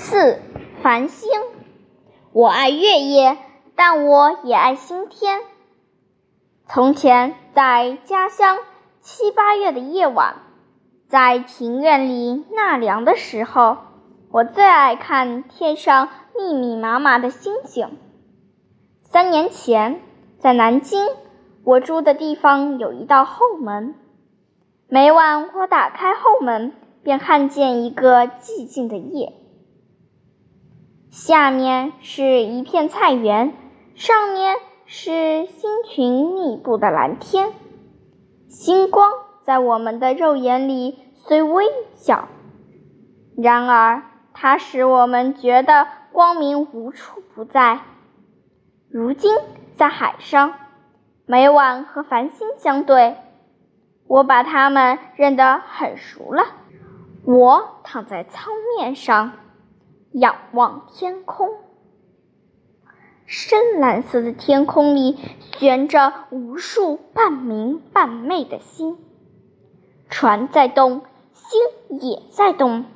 四繁星，我爱月夜，但我也爱星天。从前，在家乡七八月的夜晚，在庭院里纳凉的时候，我最爱看天上密密麻麻的星星。三年前，在南京，我住的地方有一道后门，每晚我打开后门，便看见一个寂静的夜。下面是一片菜园，上面是星群密布的蓝天。星光在我们的肉眼里虽微小，然而它使我们觉得光明无处不在。如今在海上，每晚和繁星相对，我把它们认得很熟了。我躺在舱面上。仰望天空，深蓝色的天空里悬着无数半明半昧的星。船在动，星也在动，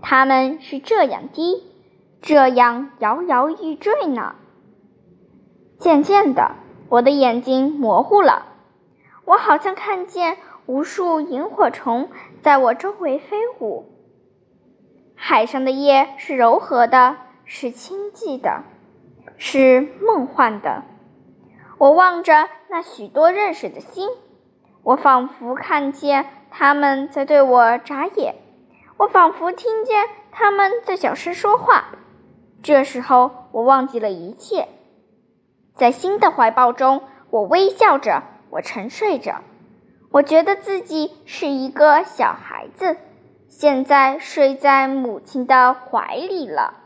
它们是这样低，这样摇摇欲坠呢。渐渐的，我的眼睛模糊了，我好像看见无数萤火虫在我周围飞舞。海上的夜是柔和的，是清寂的，是梦幻的。我望着那许多认识的星，我仿佛看见他们在对我眨眼，我仿佛听见他们在小声说话。这时候，我忘记了一切，在新的怀抱中，我微笑着，我沉睡着，我觉得自己是一个小孩子。现在睡在母亲的怀里了。